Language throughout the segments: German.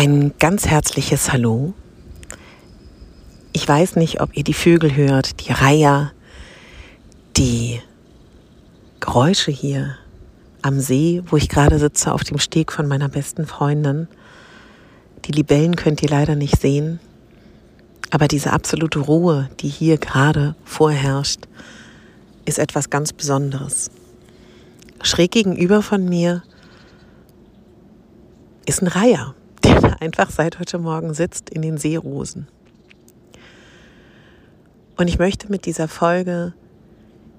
Ein ganz herzliches Hallo. Ich weiß nicht, ob ihr die Vögel hört, die Reiher, die Geräusche hier am See, wo ich gerade sitze auf dem Steg von meiner besten Freundin. Die Libellen könnt ihr leider nicht sehen, aber diese absolute Ruhe, die hier gerade vorherrscht, ist etwas ganz Besonderes. Schräg gegenüber von mir ist ein Reiher, der da einfach seit heute Morgen sitzt in den Seerosen. Und ich möchte mit dieser Folge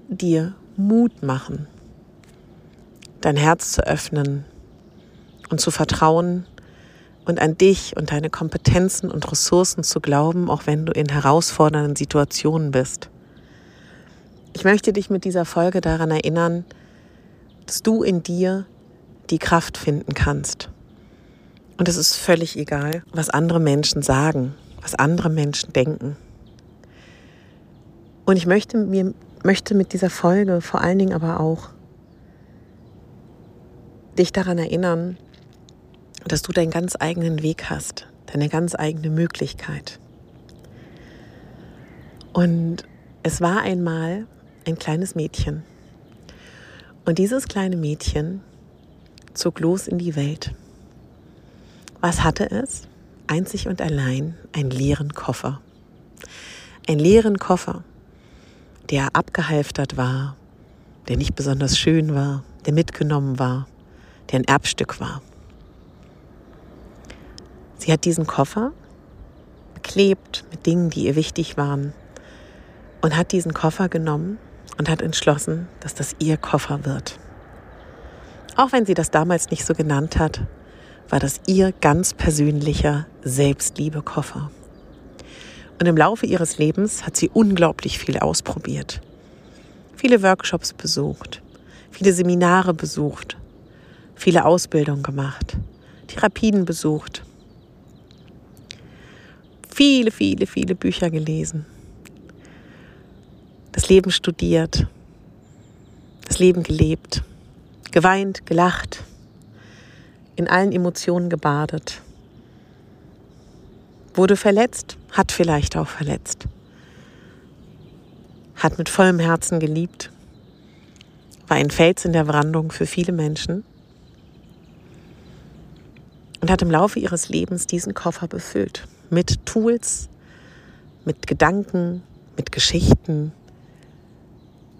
dir Mut machen, dein Herz zu öffnen und zu vertrauen, und an dich und deine Kompetenzen und Ressourcen zu glauben, auch wenn du in herausfordernden Situationen bist. Ich möchte dich mit dieser Folge daran erinnern, dass du in dir die Kraft finden kannst. Und es ist völlig egal, was andere Menschen sagen, was andere Menschen denken. Und ich möchte, mir, möchte mit dieser Folge vor allen Dingen aber auch dich daran erinnern, dass du deinen ganz eigenen Weg hast, deine ganz eigene Möglichkeit. Und es war einmal ein kleines Mädchen. Und dieses kleine Mädchen zog los in die Welt. Was hatte es? Einzig und allein einen leeren Koffer. Einen leeren Koffer, der abgehalftert war, der nicht besonders schön war, der mitgenommen war, der ein Erbstück war. Sie hat diesen Koffer beklebt mit Dingen, die ihr wichtig waren und hat diesen Koffer genommen und hat entschlossen, dass das ihr Koffer wird. Auch wenn sie das damals nicht so genannt hat, war das ihr ganz persönlicher Selbstliebe-Koffer. Und im Laufe ihres Lebens hat sie unglaublich viel ausprobiert. Viele Workshops besucht, viele Seminare besucht, viele Ausbildungen gemacht, Therapien besucht viele, viele, viele Bücher gelesen. Das Leben studiert, das Leben gelebt, geweint, gelacht, in allen Emotionen gebadet. Wurde verletzt, hat vielleicht auch verletzt. Hat mit vollem Herzen geliebt, war ein Fels in der Brandung für viele Menschen und hat im Laufe ihres Lebens diesen Koffer befüllt mit Tools, mit Gedanken, mit Geschichten,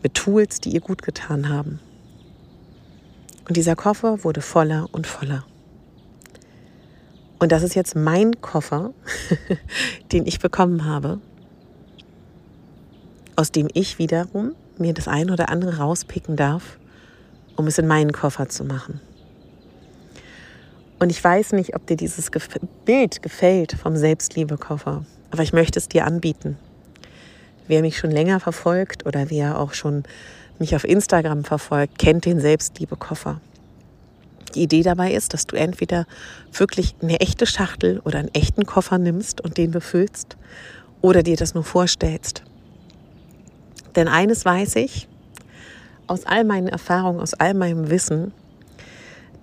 mit Tools, die ihr gut getan haben. Und dieser Koffer wurde voller und voller. Und das ist jetzt mein Koffer, den ich bekommen habe, aus dem ich wiederum mir das eine oder andere rauspicken darf, um es in meinen Koffer zu machen. Und ich weiß nicht, ob dir dieses Bild gefällt vom Selbstliebekoffer, aber ich möchte es dir anbieten. Wer mich schon länger verfolgt oder wer auch schon mich auf Instagram verfolgt, kennt den Selbstliebekoffer. Die Idee dabei ist, dass du entweder wirklich eine echte Schachtel oder einen echten Koffer nimmst und den befüllst oder dir das nur vorstellst. Denn eines weiß ich aus all meinen Erfahrungen, aus all meinem Wissen,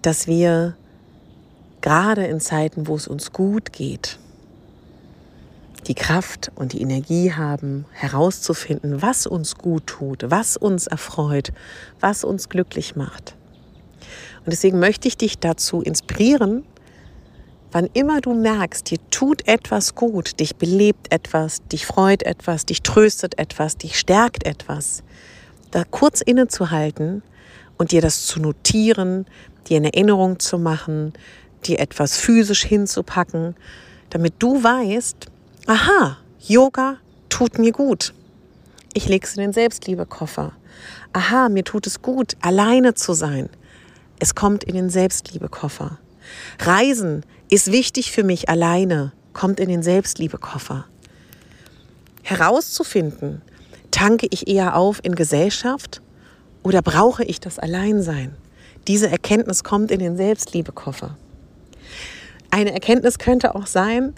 dass wir gerade in Zeiten, wo es uns gut geht, die Kraft und die Energie haben, herauszufinden, was uns gut tut, was uns erfreut, was uns glücklich macht. Und deswegen möchte ich dich dazu inspirieren, wann immer du merkst, dir tut etwas gut, dich belebt etwas, dich freut etwas, dich tröstet etwas, dich stärkt etwas, da kurz innezuhalten und dir das zu notieren, dir eine Erinnerung zu machen, dir etwas physisch hinzupacken, damit du weißt, aha, Yoga tut mir gut. Ich lege es in den Selbstliebekoffer. Aha, mir tut es gut, alleine zu sein. Es kommt in den Selbstliebekoffer. Reisen ist wichtig für mich alleine, kommt in den Selbstliebekoffer. Herauszufinden, tanke ich eher auf in Gesellschaft oder brauche ich das Alleinsein? Diese Erkenntnis kommt in den Selbstliebekoffer. Eine Erkenntnis könnte auch sein,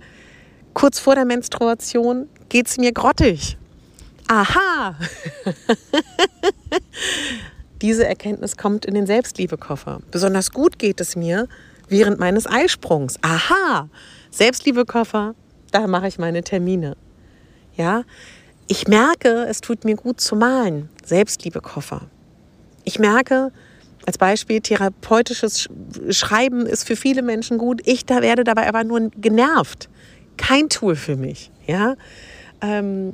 kurz vor der Menstruation geht es mir grottig. Aha! Diese Erkenntnis kommt in den Selbstliebekoffer. Besonders gut geht es mir während meines Eisprungs. Aha! Selbstliebekoffer, da mache ich meine Termine. Ja, ich merke, es tut mir gut zu malen. Selbstliebekoffer. Ich merke, als Beispiel, therapeutisches Schreiben ist für viele Menschen gut. Ich da werde dabei aber nur genervt. Kein Tool für mich. Ja? Ähm,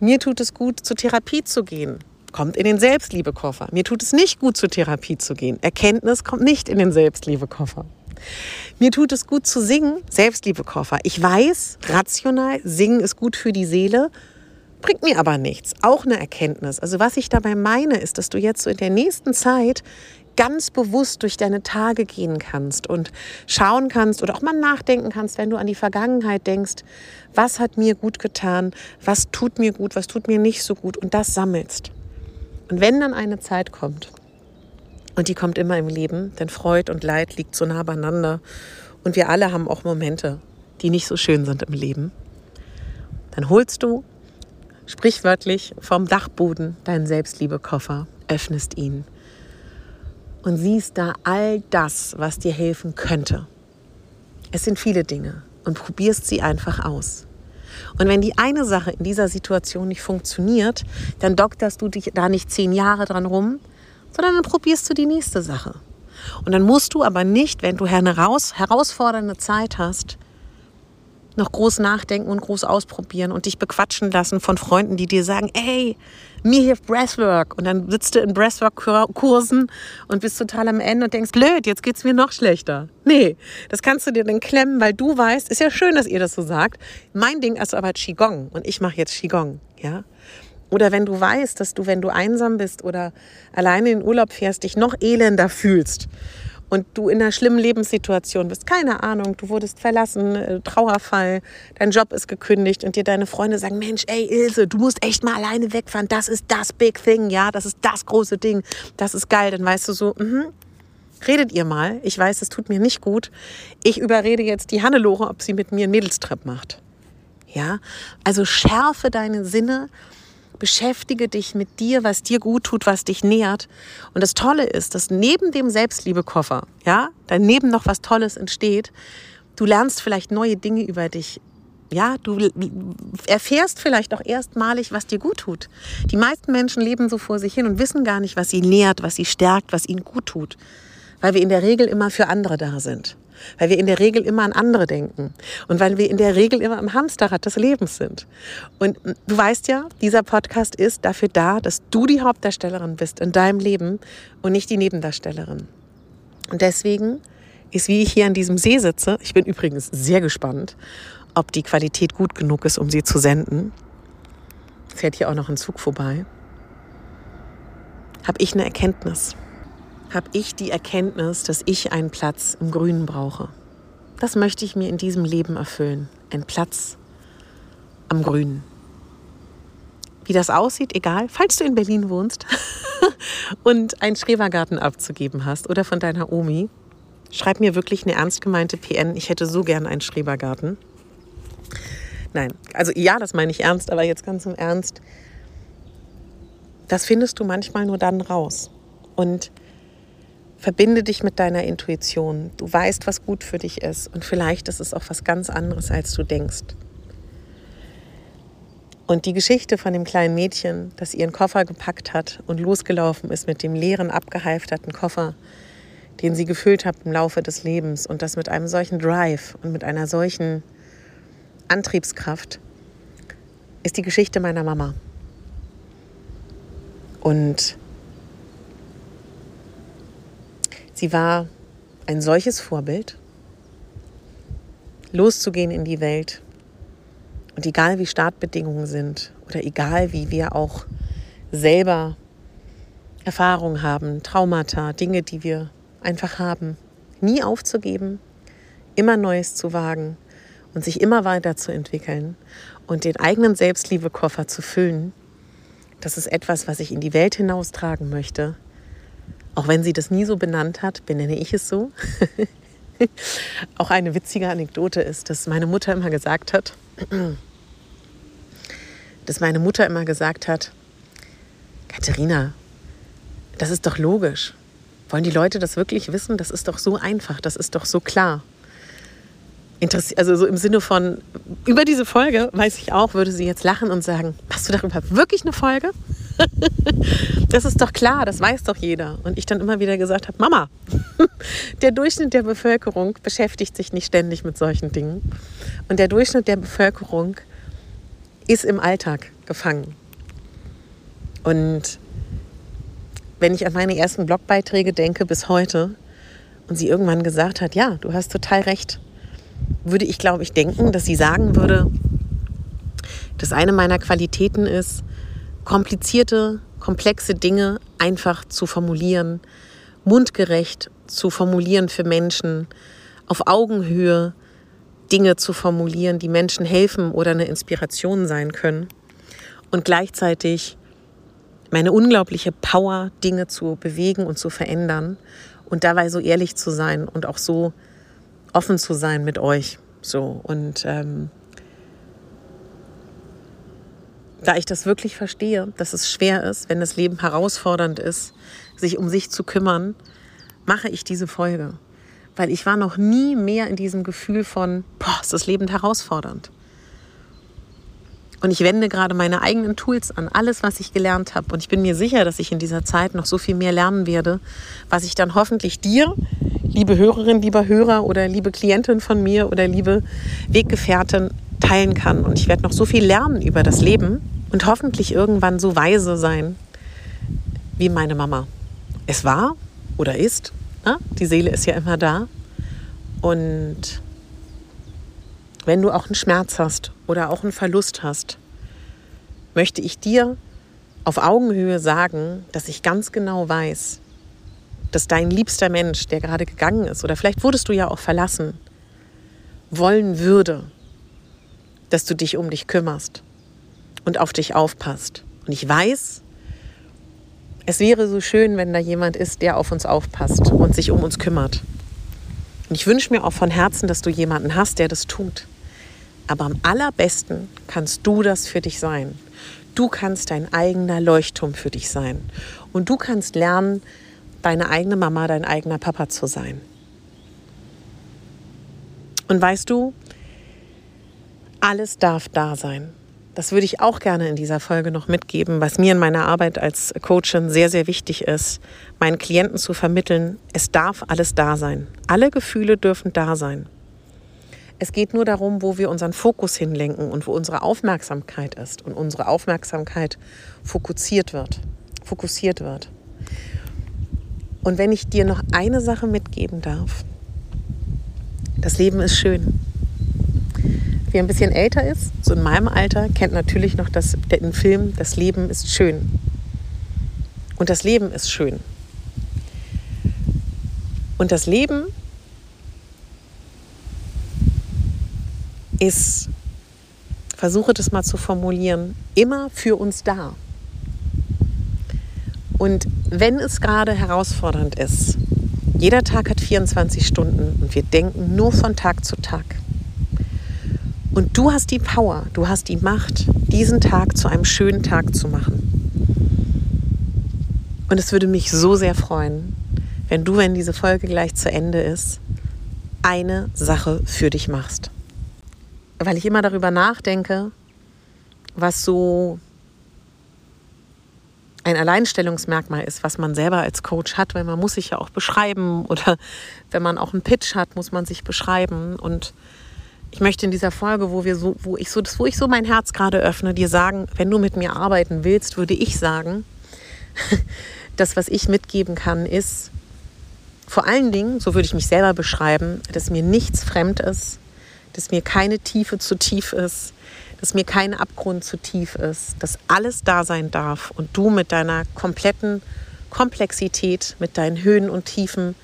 mir tut es gut, zur Therapie zu gehen. Kommt in den Selbstliebekoffer. Mir tut es nicht gut, zur Therapie zu gehen. Erkenntnis kommt nicht in den Selbstliebekoffer. Mir tut es gut zu singen, Selbstliebekoffer. Ich weiß, rational, singen ist gut für die Seele, bringt mir aber nichts. Auch eine Erkenntnis. Also was ich dabei meine, ist, dass du jetzt so in der nächsten Zeit ganz bewusst durch deine Tage gehen kannst und schauen kannst oder auch mal nachdenken kannst, wenn du an die Vergangenheit denkst, was hat mir gut getan, was tut mir gut, was tut mir nicht so gut und das sammelst. Und wenn dann eine Zeit kommt, und die kommt immer im Leben, denn Freud und Leid liegt so nah beieinander und wir alle haben auch Momente, die nicht so schön sind im Leben, dann holst du sprichwörtlich vom Dachboden deinen Selbstliebekoffer, öffnest ihn und siehst da all das, was dir helfen könnte. Es sind viele Dinge und probierst sie einfach aus. Und wenn die eine Sache in dieser Situation nicht funktioniert, dann dokterst du dich da nicht zehn Jahre dran rum, sondern dann probierst du die nächste Sache. Und dann musst du aber nicht, wenn du eine herausfordernde Zeit hast, noch groß nachdenken und groß ausprobieren und dich bequatschen lassen von Freunden, die dir sagen, ey, mir hilft Breathwork. Und dann sitzt du in Breathwork-Kursen und bist total am Ende und denkst, blöd, jetzt geht es mir noch schlechter. Nee, das kannst du dir dann klemmen, weil du weißt, ist ja schön, dass ihr das so sagt. Mein Ding ist aber Qigong und ich mache jetzt Qigong, ja. Oder wenn du weißt, dass du, wenn du einsam bist oder alleine in den Urlaub fährst, dich noch elender fühlst und du in einer schlimmen Lebenssituation bist, keine Ahnung, du wurdest verlassen, äh, Trauerfall, dein Job ist gekündigt und dir deine Freunde sagen, Mensch, ey Ilse, du musst echt mal alleine wegfahren, das ist das Big Thing, ja, das ist das große Ding, das ist geil, dann weißt du so, mhm, redet ihr mal, ich weiß, es tut mir nicht gut, ich überrede jetzt die Hannelore, ob sie mit mir einen Mädelstrip macht. Ja, also schärfe deine Sinne, beschäftige dich mit dir, was dir gut tut, was dich nährt. Und das Tolle ist, dass neben dem Selbstliebekoffer, ja, daneben noch was Tolles entsteht. Du lernst vielleicht neue Dinge über dich. Ja, du erfährst vielleicht auch erstmalig, was dir gut tut. Die meisten Menschen leben so vor sich hin und wissen gar nicht, was sie nährt, was sie stärkt, was ihnen gut tut. Weil wir in der Regel immer für andere da sind weil wir in der Regel immer an andere denken und weil wir in der Regel immer im Hamsterrad des Lebens sind. Und du weißt ja, dieser Podcast ist dafür da, dass du die Hauptdarstellerin bist in deinem Leben und nicht die Nebendarstellerin. Und deswegen ist, wie ich hier an diesem See sitze, ich bin übrigens sehr gespannt, ob die Qualität gut genug ist, um sie zu senden. Fährt hier auch noch ein Zug vorbei. Habe ich eine Erkenntnis habe ich die Erkenntnis, dass ich einen Platz im Grünen brauche. Das möchte ich mir in diesem Leben erfüllen. Ein Platz am Grünen. Wie das aussieht, egal, falls du in Berlin wohnst und einen Schrebergarten abzugeben hast oder von deiner Omi, schreib mir wirklich eine ernst gemeinte PN. Ich hätte so gern einen Schrebergarten. Nein, also ja, das meine ich ernst, aber jetzt ganz im Ernst. Das findest du manchmal nur dann raus. Und Verbinde dich mit deiner Intuition. Du weißt, was gut für dich ist. Und vielleicht ist es auch was ganz anderes, als du denkst. Und die Geschichte von dem kleinen Mädchen, das ihren Koffer gepackt hat und losgelaufen ist mit dem leeren, abgehalfterten Koffer, den sie gefüllt hat im Laufe des Lebens und das mit einem solchen Drive und mit einer solchen Antriebskraft, ist die Geschichte meiner Mama. Und Sie war ein solches Vorbild, loszugehen in die Welt. Und egal wie Startbedingungen sind oder egal wie wir auch selber Erfahrungen haben, Traumata, Dinge, die wir einfach haben, nie aufzugeben, immer Neues zu wagen und sich immer weiterzuentwickeln und den eigenen Selbstliebekoffer zu füllen, das ist etwas, was ich in die Welt hinaustragen möchte. Auch wenn sie das nie so benannt hat, benenne ich es so. Auch eine witzige Anekdote ist, dass meine Mutter immer gesagt hat, dass meine Mutter immer gesagt hat, Katharina, das ist doch logisch. Wollen die Leute das wirklich wissen? Das ist doch so einfach, das ist doch so klar. Interessi also so im Sinne von, über diese Folge, weiß ich auch, würde sie jetzt lachen und sagen, hast du darüber wirklich eine Folge? das ist doch klar, das weiß doch jeder. Und ich dann immer wieder gesagt habe, Mama, der Durchschnitt der Bevölkerung beschäftigt sich nicht ständig mit solchen Dingen. Und der Durchschnitt der Bevölkerung ist im Alltag gefangen. Und wenn ich an meine ersten Blogbeiträge denke bis heute und sie irgendwann gesagt hat, ja, du hast total recht, würde ich, glaube ich, denken, dass sie sagen würde, dass eine meiner Qualitäten ist, komplizierte, komplexe Dinge einfach zu formulieren, mundgerecht zu formulieren für Menschen, auf Augenhöhe Dinge zu formulieren, die Menschen helfen oder eine Inspiration sein können. Und gleichzeitig meine unglaubliche Power, Dinge zu bewegen und zu verändern und dabei so ehrlich zu sein und auch so offen zu sein mit euch. So und ähm, da ich das wirklich verstehe, dass es schwer ist, wenn das Leben herausfordernd ist, sich um sich zu kümmern, mache ich diese Folge. Weil ich war noch nie mehr in diesem Gefühl von, boah, ist das Leben herausfordernd. Und ich wende gerade meine eigenen Tools an, alles, was ich gelernt habe. Und ich bin mir sicher, dass ich in dieser Zeit noch so viel mehr lernen werde, was ich dann hoffentlich dir, liebe Hörerin, lieber Hörer oder liebe Klientin von mir oder liebe Weggefährtin teilen kann. Und ich werde noch so viel lernen über das Leben und hoffentlich irgendwann so weise sein wie meine Mama. Es war oder ist, na? die Seele ist ja immer da. Und wenn du auch einen Schmerz hast oder auch einen Verlust hast, möchte ich dir auf Augenhöhe sagen, dass ich ganz genau weiß, dass dein liebster Mensch, der gerade gegangen ist, oder vielleicht wurdest du ja auch verlassen, wollen würde, dass du dich um dich kümmerst und auf dich aufpasst. Und ich weiß, es wäre so schön, wenn da jemand ist, der auf uns aufpasst und sich um uns kümmert. Und ich wünsche mir auch von Herzen, dass du jemanden hast, der das tut. Aber am allerbesten kannst du das für dich sein. Du kannst dein eigener Leuchtturm für dich sein. Und du kannst lernen, deine eigene Mama, dein eigener Papa zu sein. Und weißt du, alles darf da sein. Das würde ich auch gerne in dieser Folge noch mitgeben, was mir in meiner Arbeit als Coachin sehr, sehr wichtig ist, meinen Klienten zu vermitteln. Es darf alles da sein. Alle Gefühle dürfen da sein. Es geht nur darum, wo wir unseren Fokus hinlenken und wo unsere Aufmerksamkeit ist und unsere Aufmerksamkeit fokussiert wird. Fokussiert wird. Und wenn ich dir noch eine Sache mitgeben darf, das Leben ist schön. Wer ein bisschen älter ist, so in meinem Alter, kennt natürlich noch das, den Film Das Leben ist schön. Und das Leben ist schön. Und das Leben ist, versuche das mal zu formulieren, immer für uns da. Und wenn es gerade herausfordernd ist, jeder Tag hat 24 Stunden und wir denken nur von Tag zu Tag. Und du hast die Power, du hast die Macht, diesen Tag zu einem schönen Tag zu machen. Und es würde mich so sehr freuen, wenn du, wenn diese Folge gleich zu Ende ist, eine Sache für dich machst weil ich immer darüber nachdenke, was so ein Alleinstellungsmerkmal ist, was man selber als Coach hat, weil man muss sich ja auch beschreiben oder wenn man auch einen Pitch hat, muss man sich beschreiben und ich möchte in dieser Folge, wo wir so, wo ich so, wo ich so mein Herz gerade öffne, dir sagen, wenn du mit mir arbeiten willst, würde ich sagen, das, was ich mitgeben kann, ist vor allen Dingen, so würde ich mich selber beschreiben, dass mir nichts fremd ist, dass mir keine Tiefe zu tief ist, dass mir kein Abgrund zu tief ist, dass alles da sein darf und du mit deiner kompletten Komplexität, mit deinen Höhen und Tiefen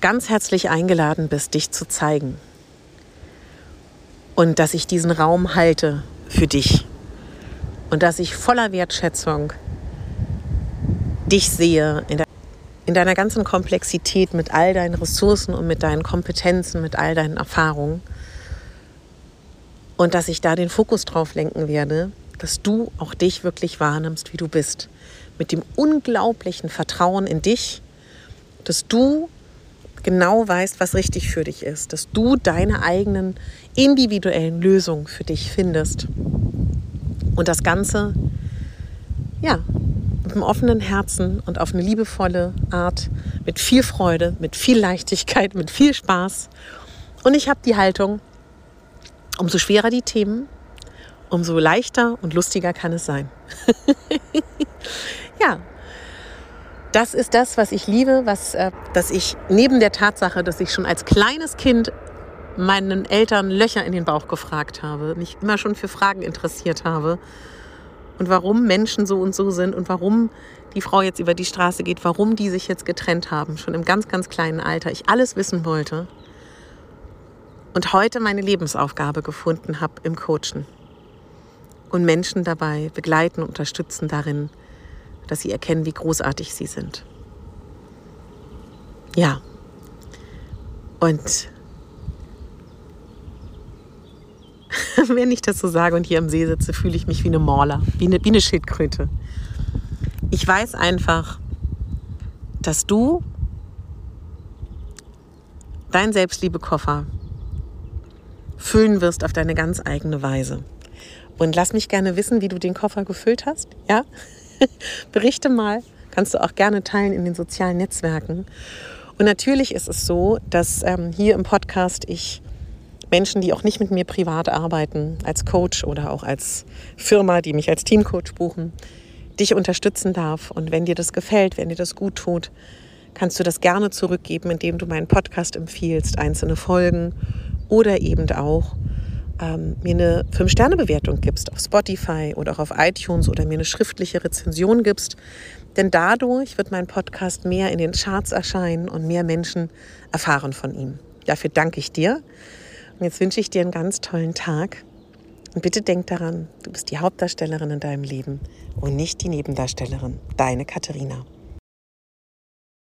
ganz herzlich eingeladen bist, dich zu zeigen. Und dass ich diesen Raum halte für dich. Und dass ich voller Wertschätzung dich sehe in, de in deiner ganzen Komplexität mit all deinen Ressourcen und mit deinen Kompetenzen, mit all deinen Erfahrungen. Und dass ich da den Fokus drauf lenken werde, dass du auch dich wirklich wahrnimmst, wie du bist. Mit dem unglaublichen Vertrauen in dich, dass du genau weißt, was richtig für dich ist, dass du deine eigenen individuellen Lösungen für dich findest. Und das Ganze, ja, mit einem offenen Herzen und auf eine liebevolle Art, mit viel Freude, mit viel Leichtigkeit, mit viel Spaß. Und ich habe die Haltung, umso schwerer die Themen, umso leichter und lustiger kann es sein. ja, das ist das, was ich liebe, was, äh, dass ich neben der Tatsache, dass ich schon als kleines Kind meinen Eltern Löcher in den Bauch gefragt habe, mich immer schon für Fragen interessiert habe und warum Menschen so und so sind und warum die Frau jetzt über die Straße geht, warum die sich jetzt getrennt haben, schon im ganz, ganz kleinen Alter, ich alles wissen wollte und heute meine Lebensaufgabe gefunden habe im Coachen und Menschen dabei begleiten, unterstützen darin, dass sie erkennen, wie großartig sie sind. Ja. Und wenn ich das so sage und hier am See sitze, fühle ich mich wie eine Morla, wie eine, wie eine Schildkröte. Ich weiß einfach, dass du dein Selbstliebekoffer füllen wirst auf deine ganz eigene Weise. Und lass mich gerne wissen, wie du den Koffer gefüllt hast. Ja? Berichte mal. Kannst du auch gerne teilen in den sozialen Netzwerken. Und natürlich ist es so, dass ähm, hier im Podcast ich Menschen, die auch nicht mit mir privat arbeiten, als Coach oder auch als Firma, die mich als Teamcoach buchen, dich unterstützen darf. Und wenn dir das gefällt, wenn dir das gut tut, kannst du das gerne zurückgeben, indem du meinen Podcast empfiehlst, einzelne Folgen oder eben auch ähm, mir eine 5-Sterne-Bewertung gibst auf Spotify oder auch auf iTunes oder mir eine schriftliche Rezension gibst. Denn dadurch wird mein Podcast mehr in den Charts erscheinen und mehr Menschen erfahren von ihm. Dafür danke ich dir. Und jetzt wünsche ich dir einen ganz tollen Tag. Und bitte denk daran, du bist die Hauptdarstellerin in deinem Leben und nicht die Nebendarstellerin. Deine Katharina.